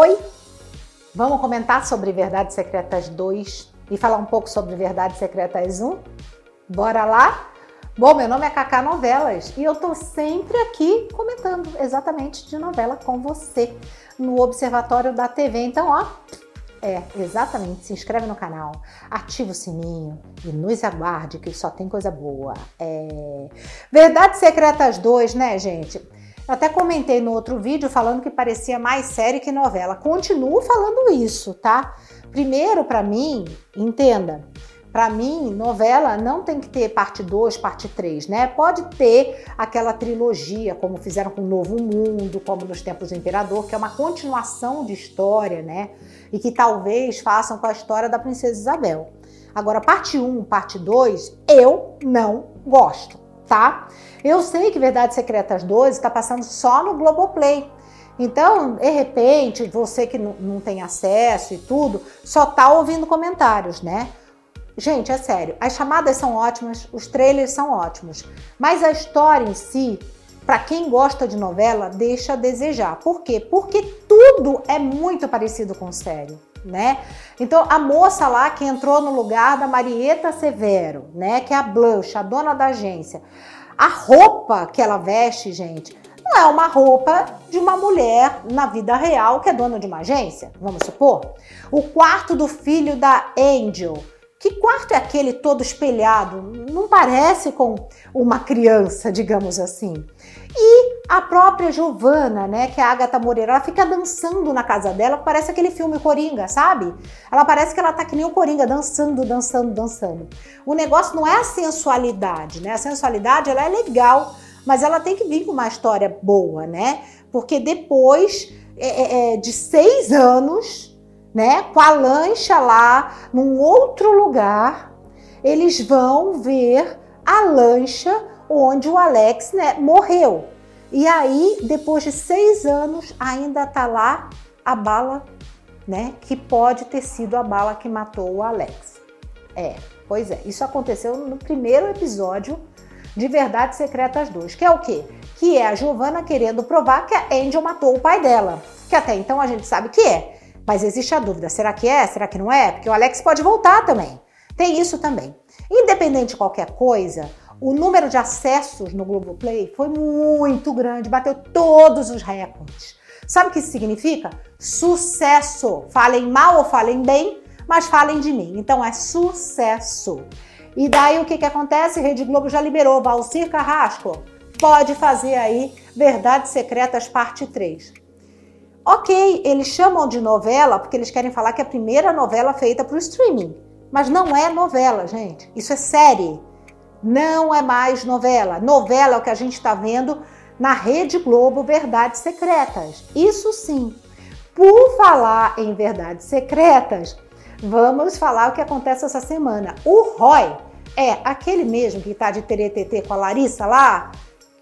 Oi! Vamos comentar sobre Verdades Secretas 2 e falar um pouco sobre Verdades Secretas 1? Bora lá? Bom, meu nome é Cacá Novelas e eu tô sempre aqui comentando exatamente de novela com você no Observatório da TV. Então, ó, é, exatamente. Se inscreve no canal, ativa o sininho e nos aguarde que só tem coisa boa. É... Verdades Secretas 2, né, gente? Eu até comentei no outro vídeo falando que parecia mais série que novela. Continuo falando isso, tá? Primeiro, para mim, entenda, para mim, novela não tem que ter parte 2, parte 3, né? Pode ter aquela trilogia, como fizeram com o Novo Mundo, como nos Tempos do Imperador, que é uma continuação de história, né? E que talvez façam com a história da Princesa Isabel. Agora, parte 1, parte 2, eu não gosto, tá? Eu sei que Verdades Secretas 2 está passando só no Globoplay. Então, de repente, você que não tem acesso e tudo, só tá ouvindo comentários, né? Gente, é sério, as chamadas são ótimas, os trailers são ótimos, mas a história em si, para quem gosta de novela, deixa a desejar. Por quê? Porque tudo é muito parecido com sério, né? Então, a moça lá que entrou no lugar da Marieta Severo, né, que é a Blanche, a dona da agência, a roupa que ela veste, gente, não é uma roupa de uma mulher na vida real que é dona de uma agência, vamos supor. O quarto do filho da Angel que quarto é aquele todo espelhado? Não parece com uma criança, digamos assim. E a própria Giovana, né, que é a Agatha Moreira, ela fica dançando na casa dela, parece aquele filme Coringa, sabe? Ela parece que ela tá que nem o Coringa, dançando, dançando, dançando. O negócio não é a sensualidade, né? A sensualidade, ela é legal, mas ela tem que vir com uma história boa, né? Porque depois é, é, é de seis anos né, com a lancha lá num outro lugar, eles vão ver a lancha onde o Alex né, morreu. E aí, depois de seis anos, ainda tá lá a bala, né? Que pode ter sido a bala que matou o Alex. É, pois é. Isso aconteceu no primeiro episódio de Verdades Secretas 2, que é o quê? Que é a Giovanna querendo provar que a Angel matou o pai dela. Que até então a gente sabe que é. Mas existe a dúvida: será que é? Será que não é? Porque o Alex pode voltar também. Tem isso também. Independente de qualquer coisa, o número de acessos no Globoplay foi muito grande, bateu todos os recordes. Sabe o que isso significa? Sucesso. Falem mal ou falem bem, mas falem de mim. Então é sucesso. E daí o que, que acontece? Rede Globo já liberou. Valcir Carrasco pode fazer aí Verdades Secretas Parte 3. Ok, eles chamam de novela porque eles querem falar que é a primeira novela feita para o streaming. Mas não é novela, gente. Isso é série. Não é mais novela. Novela é o que a gente está vendo na Rede Globo Verdades Secretas. Isso sim. Por falar em Verdades Secretas, vamos falar o que acontece essa semana. O Roy é aquele mesmo que está de teretetê com a Larissa lá,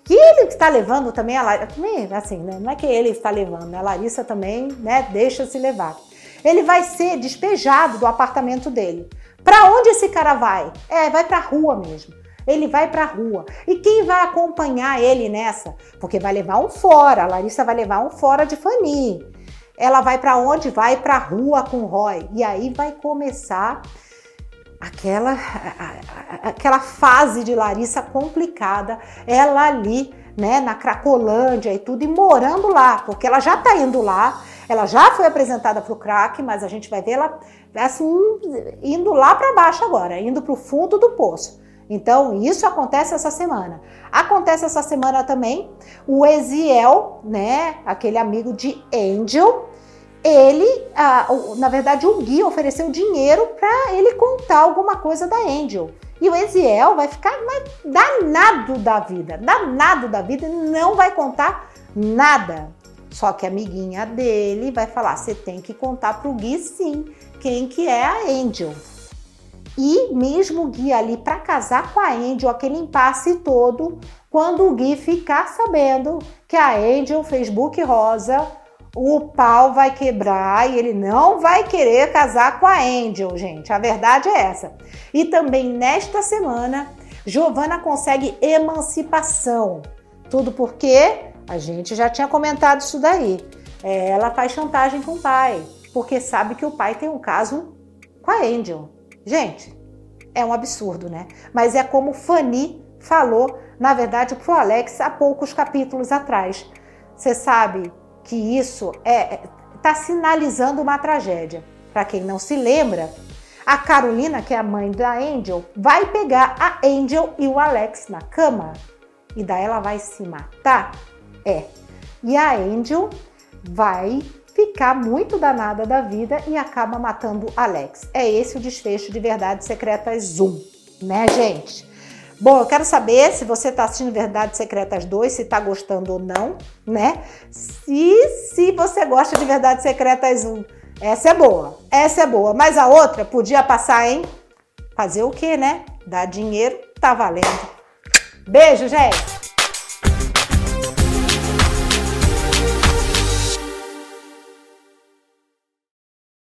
que ele está levando também a Larissa, também, assim, né? Não é que ele está levando, né? A Larissa também, né? Deixa se levar. Ele vai ser despejado do apartamento dele. Para onde esse cara vai? É, vai para a rua mesmo. Ele vai para a rua. E quem vai acompanhar ele nessa? Porque vai levar um fora. A Larissa vai levar um fora de Fanny. Ela vai para onde? Vai para a rua com o Roy. E aí vai começar aquela, aquela fase de Larissa complicada, ela ali, né, na Cracolândia e tudo, e morando lá, porque ela já tá indo lá, ela já foi apresentada para o crack, mas a gente vai ver ela assim, indo lá para baixo agora, indo para o fundo do poço. Então, isso acontece essa semana. Acontece essa semana também o Eziel, né, aquele amigo de Angel, ele, ah, na verdade, o Gui ofereceu dinheiro para ele contar alguma coisa da Angel. E o Eziel vai ficar danado da vida, danado da vida e não vai contar nada. Só que a amiguinha dele vai falar: você tem que contar pro Gui sim quem que é a Angel. E mesmo o Gui ali para casar com a Angel, aquele impasse todo, quando o Gui ficar sabendo que a Angel fez book rosa o pau vai quebrar e ele não vai querer casar com a Angel, gente. A verdade é essa. E também nesta semana, Giovana consegue emancipação. Tudo porque a gente já tinha comentado isso daí. é, ela faz chantagem com o pai, porque sabe que o pai tem um caso com a Angel. Gente, é um absurdo, né? Mas é como Fanny falou, na verdade, pro Alex há poucos capítulos atrás. Você sabe que isso é está sinalizando uma tragédia. Para quem não se lembra, a Carolina, que é a mãe da Angel, vai pegar a Angel e o Alex na cama. E daí ela vai se matar? É. E a Angel vai ficar muito danada da vida e acaba matando Alex. É esse o desfecho de Verdades Secretas Zoom, né, gente? Bom, eu quero saber se você está assistindo Verdades Secretas 2, se está gostando ou não, né? Se, se você gosta de Verdades Secretas 1, essa é boa, essa é boa. Mas a outra podia passar em fazer o quê, né? Dar dinheiro, tá valendo. Beijo, gente!